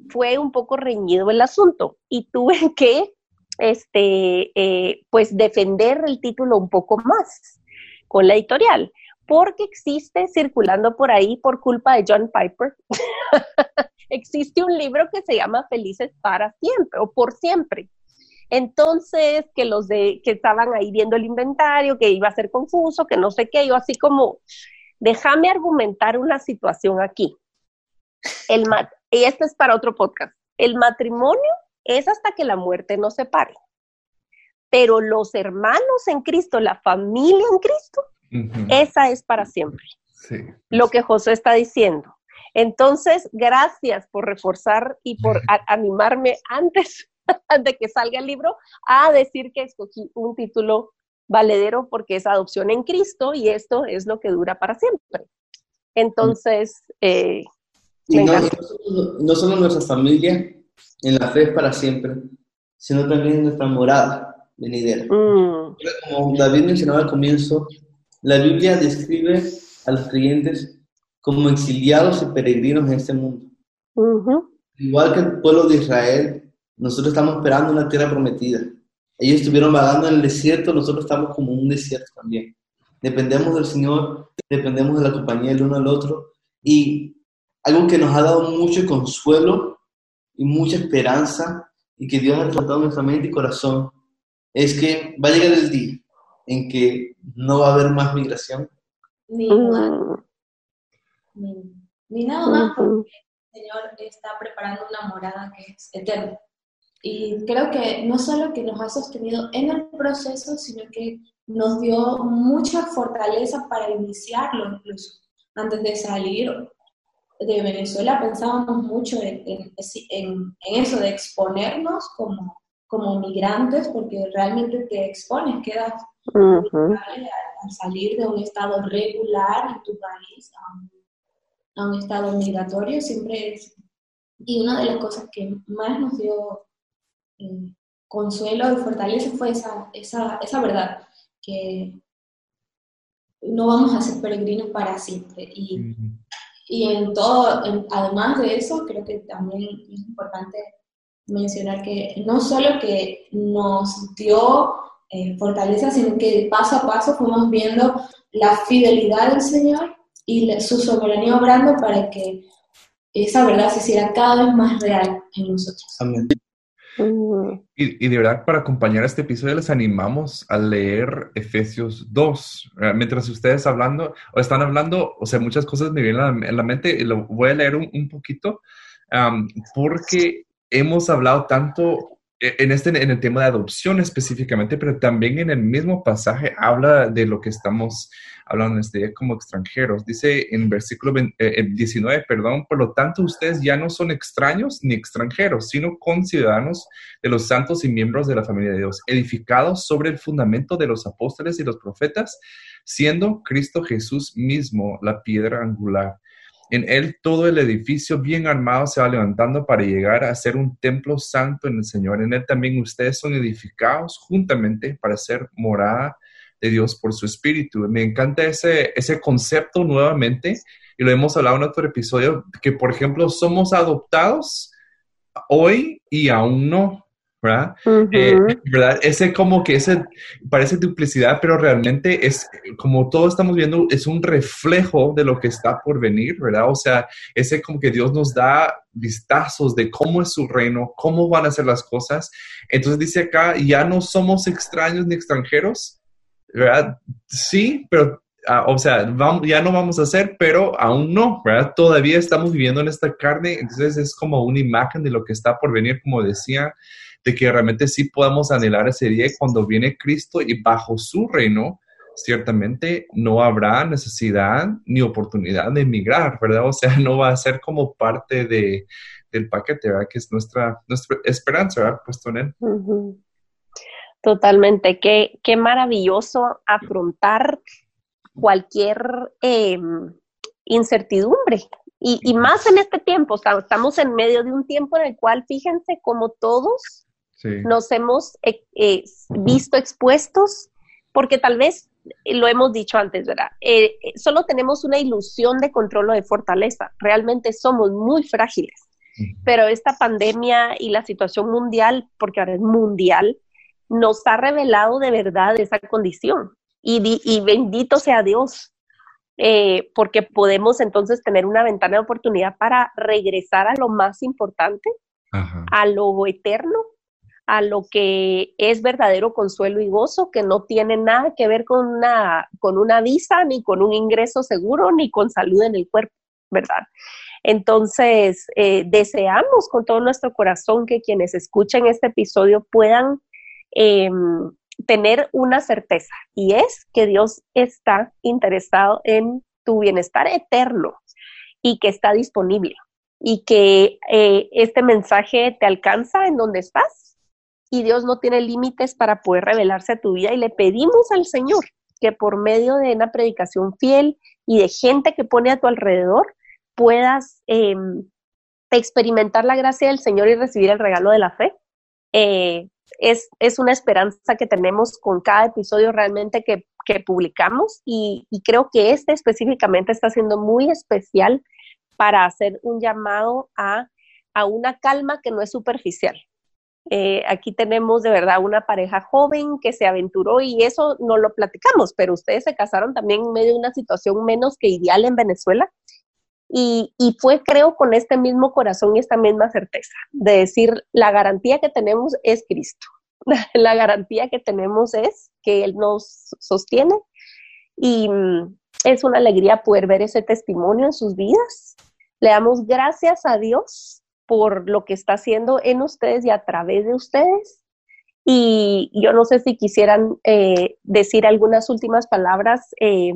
[SPEAKER 2] fue un poco reñido el asunto y tuve que, este, eh, pues, defender el título un poco más con la editorial, porque existe circulando por ahí por culpa de John Piper. existe un libro que se llama Felices para siempre o por siempre entonces, que los de que estaban ahí viendo el inventario, que iba a ser confuso, que no sé qué, yo así como, déjame argumentar una situación aquí. El y esto es para otro podcast. El matrimonio es hasta que la muerte nos separe. Pero los hermanos en Cristo, la familia en Cristo, esa es para siempre. Lo que José está diciendo. Entonces, gracias por reforzar y por animarme antes de que salga el libro a decir que escogí un título valedero porque es adopción en Cristo y esto es lo que dura para siempre. Entonces, eh,
[SPEAKER 4] no, solo nuestra familia en la fe para siempre, sino también nuestra morada venidera. Mm. Como David mencionaba al comienzo, la Biblia describe a los creyentes como exiliados y peregrinos en este mundo. Igual que el pueblo de Israel nosotros estamos esperando una tierra prometida. Ellos estuvieron vagando en el desierto, nosotros estamos como un desierto también. Dependemos del Señor, dependemos de la compañía del uno al otro. Y algo que nos ha dado mucho consuelo y mucha esperanza y que Dios ha tratado nuestra mente y corazón es que va a llegar el día en que no va a haber más migración.
[SPEAKER 3] Ni, ni nada más porque el Señor está preparando una morada que es eterna. Y creo que no solo que nos ha sostenido en el proceso, sino que nos dio mucha fortaleza para iniciarlo incluso. Antes de salir de Venezuela pensábamos mucho en, en, eso de exponernos como, como migrantes, porque realmente te expones, quedas al, salir de un estado regular en tu país a un, estado migratorio, siempre es... Y una de las cosas que más nos dio consuelo y fortaleza fue esa, esa, esa verdad, que no vamos a ser peregrinos para siempre. Y, y en todo, además de eso, creo que también es importante mencionar que no solo que nos dio eh, fortaleza, sino que paso a paso fuimos viendo la fidelidad del Señor y su soberanía obrando para que esa verdad se hiciera cada vez más real en nosotros.
[SPEAKER 4] Amén.
[SPEAKER 5] Y, de verdad, para acompañar este episodio, les animamos a leer Efesios 2. Mientras ustedes hablando o están hablando, o sea, muchas cosas me vienen en la, mente y lo voy a leer un, poquito, porque hemos hablado tanto en, este, en el tema de adopción específicamente, pero también en el mismo pasaje habla de lo que estamos hablando este día como extranjeros. Dice en versículo 19, eh, perdón, por lo tanto ustedes ya no son extraños ni extranjeros, sino conciudadanos de los santos y miembros de la familia de Dios, edificados sobre el fundamento de los apóstoles y los profetas, siendo Cristo Jesús mismo la piedra angular en él todo el edificio bien armado se va levantando para llegar a ser un templo santo en el Señor. En él también ustedes son edificados juntamente para ser morada de Dios por su espíritu. Me encanta ese, ese concepto nuevamente y lo hemos hablado en otro episodio, que por ejemplo somos adoptados hoy y aún no. ¿Verdad? Eh, ¿verdad? Ese como que ese parece duplicidad, pero realmente es como todo estamos viendo, es un reflejo de lo que está por venir, ¿verdad? O sea, ese como que Dios nos da vistazos de cómo es su reino, cómo van a ser las cosas. Entonces dice acá, ya no somos extraños ni extranjeros, ¿verdad? Sí, pero ah, o sea, vamos, ya no vamos a hacer, pero aún no, ¿verdad? Todavía estamos viviendo en esta carne, entonces es como una imagen de lo que está por venir, como decía de que realmente sí podamos anhelar ese día cuando viene Cristo y bajo su reino, ciertamente no habrá necesidad ni oportunidad de emigrar, ¿verdad? O sea, no va a ser como parte de, del paquete, ¿verdad? Que es nuestra, nuestra esperanza, ¿verdad? Puesto en él.
[SPEAKER 2] Totalmente, qué, qué maravilloso afrontar cualquier em, incertidumbre. Y, y, más en este tiempo, estamos en medio de un tiempo en el cual, fíjense, como todos nos hemos eh, eh, visto expuestos porque tal vez eh, lo hemos dicho antes, ¿verdad? solo tenemos una ilusión de control o de fortaleza. Realmente somos muy frágiles. Pero esta pandemia y la situación mundial, porque ahora es mundial, nos ha revelado de verdad esa condición. Y, bendito sea Dios, porque podemos entonces tener una ventana de oportunidad para regresar a lo más importante, a lo eterno, a lo que es verdadero consuelo y gozo, que no tiene nada que ver con una, con una visa, ni con un ingreso seguro, ni con salud en el cuerpo, ¿verdad? Entonces, eh, deseamos con todo nuestro corazón que quienes escuchen este episodio puedan em, tener una certeza, y es que Dios está interesado en tu bienestar eterno y que está disponible y que eh, este mensaje te alcanza en donde estás y Dios no tiene límites para poder revelarse a tu vida y le pedimos al Señor que por medio de una predicación fiel y de gente que pone a tu alrededor puedas em, experimentar la gracia del Señor y recibir el regalo de la fe. Eh, es, es, una esperanza que tenemos con cada episodio realmente que, que publicamos y, y, creo que este específicamente está siendo muy especial para hacer un llamado a, a una calma que no es superficial, eh, aquí tenemos de verdad una pareja joven que se aventuró y eso no lo platicamos, pero ustedes se casaron también en medio de una situación menos que ideal en Venezuela. Y, y, fue, creo, con este mismo corazón y esta misma certeza de decir, la garantía que tenemos es Cristo. la garantía que tenemos es que Él nos sostiene y mm, es una alegría poder ver ese testimonio en sus vidas. Le damos gracias a Dios por lo que está haciendo en ustedes y a través de ustedes. Y yo no sé si quisieran eh, decir algunas últimas palabras, eh,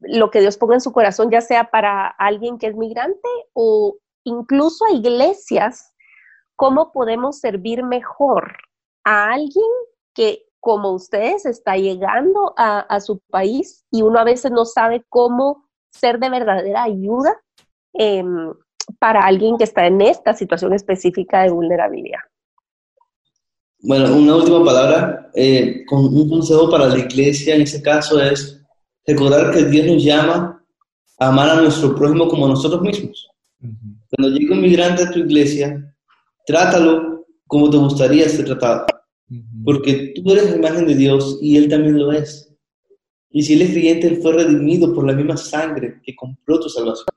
[SPEAKER 2] lo que Dios ponga en su corazón, ya sea para alguien que es migrante o incluso a iglesias, cómo podemos servir mejor a alguien que como ustedes está llegando a, su país y uno a veces no sabe cómo ser de verdadera ayuda. Em, para alguien que está en esta situación específica de vulnerabilidad.
[SPEAKER 4] Bueno, una última palabra, eh, con un consejo para la iglesia en ese caso es recordar que Dios nos llama a amar a nuestro prójimo como nosotros mismos. Cuando llegue un migrante a tu iglesia, trátalo como te gustaría ser tratado, porque tú eres la imagen de Dios y Él también lo es. Y si Él es creyente, Él fue redimido por la misma sangre que compró tu salvación.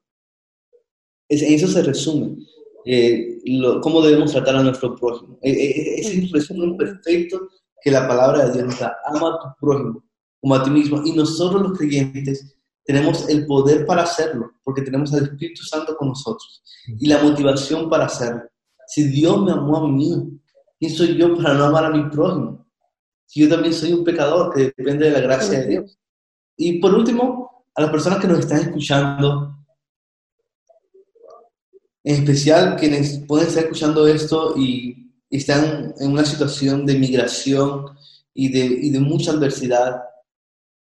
[SPEAKER 4] En eso se resume. eh, cómo debemos tratar a nuestro prójimo. Eh, eh, es el resumen perfecto que la palabra de Dios nos da. Ama a tu prójimo como a ti mismo. Y nosotros los creyentes tenemos el poder para hacerlo, porque tenemos al Espíritu Santo con nosotros y la motivación para hacerlo. Si Dios me amó a mí, ¿quién soy yo para no amar a mi prójimo? Si yo también soy un pecador que depende de la gracia de Dios. Y por último, a las personas que nos están escuchando, en especial quienes pueden estar escuchando esto y están en una situación de migración y de, y de mucha adversidad,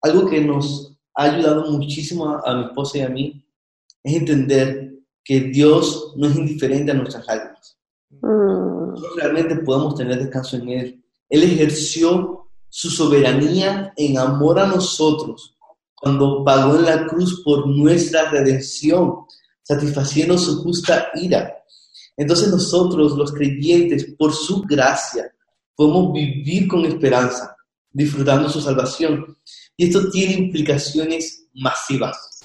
[SPEAKER 4] algo que nos ha ayudado muchísimo a, mi esposa y a mí es entender que Dios no es indiferente a nuestras lágrimas. Mm. Nosotros realmente podemos tener descanso en Él. Él ejerció su soberanía en amor a nosotros cuando pagó en la cruz por nuestra redención, satisfaciendo su justa ira. Entonces nosotros, los creyentes, por su gracia, podemos vivir con esperanza, disfrutando su salvación. Y esto tiene implicaciones masivas.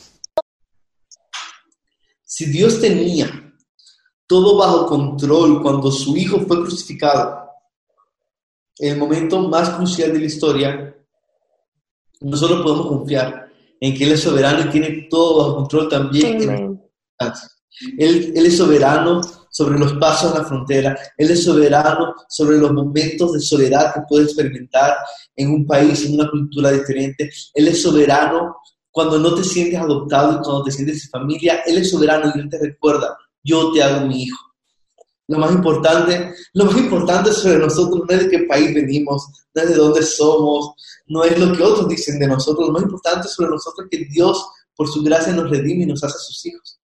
[SPEAKER 4] Si Dios tenía todo bajo control cuando su hijo fue crucificado, en el momento más crucial de la historia, nosotros podemos confiar en que Él es soberano y tiene todo bajo control también. Él, es soberano sobre los pasos a la frontera. Él es soberano sobre los momentos de soledad que puede experimentar en un país, en una cultura diferente. Él es soberano cuando no te sientes adoptado y cuando te sientes en familia. Él es soberano y Él te recuerda, yo te hago mi hijo. Lo más importante, lo más importante sobre nosotros no es de qué país venimos, no es de dónde somos, no es lo que otros dicen de nosotros. Lo más importante sobre nosotros es que Dios, por su gracia, nos redime y nos hace sus hijos.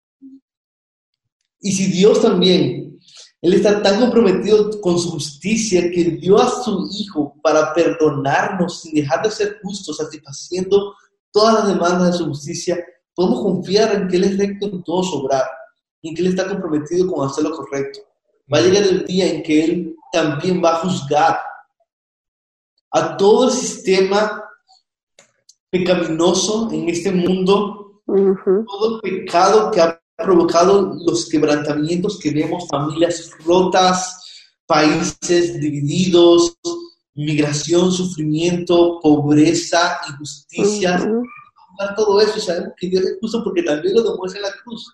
[SPEAKER 4] Y si Dios también, Él está tan comprometido con su justicia que dio a su Hijo para perdonarnos sin dejar de ser justo, satisfaciendo todas las demandas de su justicia, podemos confiar en que Él es recto en todo su obrar y en que Él está comprometido con hacer lo correcto. Va a llegar el día en que Él también va a juzgar a todo el sistema pecaminoso en este mundo, todo el pecado que ha provocado los quebrantamientos que vemos, familias rotas, países divididos, migración, sufrimiento, pobreza, injusticia. Todo eso sabemos que Dios es justo porque también lo demuestra en la cruz.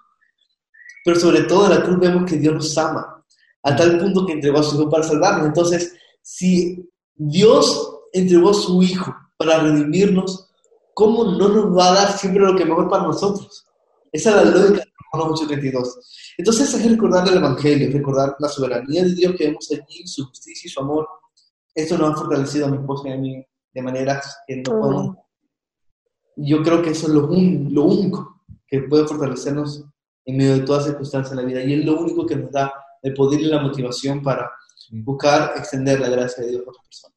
[SPEAKER 4] Pero sobre todo en la cruz vemos que Dios nos ama, a tal punto que entregó a su Hijo para salvarnos. Entonces, si Dios entregó a su Hijo para redimirnos, ¿cómo no nos va a dar siempre lo que mejor para nosotros? Esa es la lógica 8:32. Entonces es recordar el Evangelio, recordar la soberanía de Dios que vemos allí, su justicia y su amor. Esto nos ha fortalecido a mi esposa y a mí de maneras que no podemos. Yo creo que eso es lo, lo único que puede fortalecernos en medio de todas circunstancias de la vida. Y es lo único que nos da el poder y la motivación para buscar extender la gracia de Dios a otras personas.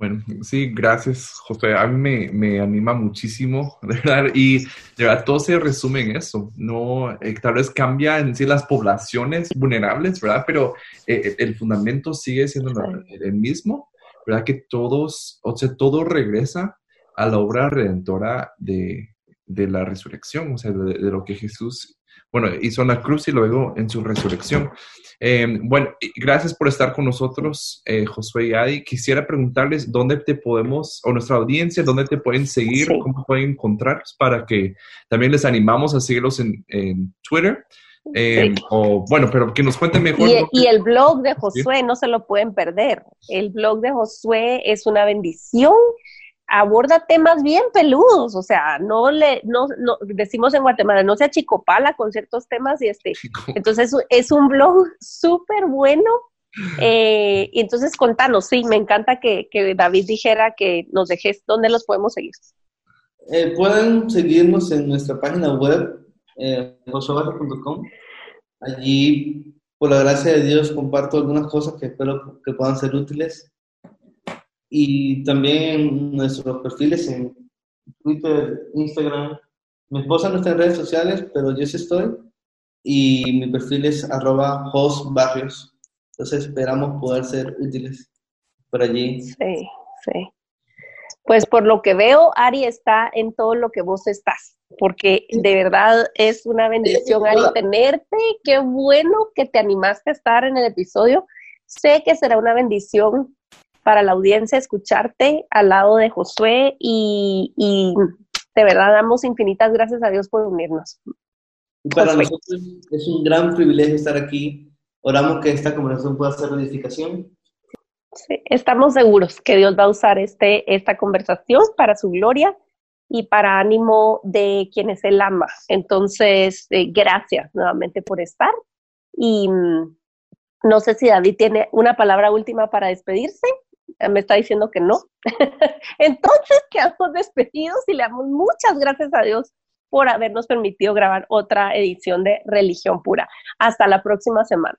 [SPEAKER 5] Bueno, sí, gracias, José. A mí me, me, anima muchísimo, de verdad. Y de verdad, todo se resume en eso. No, eh, tal vez cambia en sí las poblaciones vulnerables, ¿verdad? Pero eh, eh, el fundamento sigue siendo el mismo, ¿verdad? Que todos, o sea, todo regresa a la obra redentora de, de la resurrección, o sea, de, de lo que Jesús bueno, hizo en la cruz y luego en su resurrección. Eh, bueno, gracias por estar con nosotros, eh, Josué y Adi. Quisiera preguntarles dónde te podemos, o nuestra audiencia, dónde te pueden seguir, cómo pueden encontrarlos para que también les animamos a seguirlos en, Twitter. Eh, o bueno, pero que nos cuenten mejor.
[SPEAKER 2] Y, y, el blog de Josué no se lo pueden perder. El blog de Josué es una bendición aborda temas bien peludos, o sea, no le, no, no, decimos en Guatemala, no se achicopala con ciertos temas y este, entonces es un blog súper bueno. Eh, y entonces contanos, sí, me encanta que, David dijera que nos dejes dónde los podemos seguir.
[SPEAKER 4] Eh, pueden seguirnos en nuestra página web, eh, Allí, por la gracia de Dios, comparto algunas cosas que espero que puedan ser útiles y también nuestros perfiles en Twitter, Instagram. Mi esposa no está en redes sociales, pero yo sí estoy. Y mi perfil es arroba hostbarrios. Entonces esperamos poder ser útiles por allí.
[SPEAKER 2] Sí, sí. Pues por lo que veo, Ari está en todo lo que vos estás. porque de verdad es una bendición Ari tenerte. Qué bueno que te animaste a estar en el episodio. Sé que será una bendición para la audiencia escucharte al lado de Josué y, de verdad damos infinitas gracias a Dios por unirnos.
[SPEAKER 4] para nosotros es un gran privilegio estar aquí. Oramos que esta conversación pueda ser edificación.
[SPEAKER 2] Sí, estamos seguros que Dios va a usar este, esta conversación para su gloria y para ánimo de quienes Él ama. Entonces, eh, gracias nuevamente por estar. Y mm, no sé si David tiene una palabra última para despedirse. Eh, me está diciendo que no. Entonces, quedamos despedidos y le damos muchas gracias a Dios por habernos permitido grabar otra edición de Religión Pura. Hasta la próxima semana.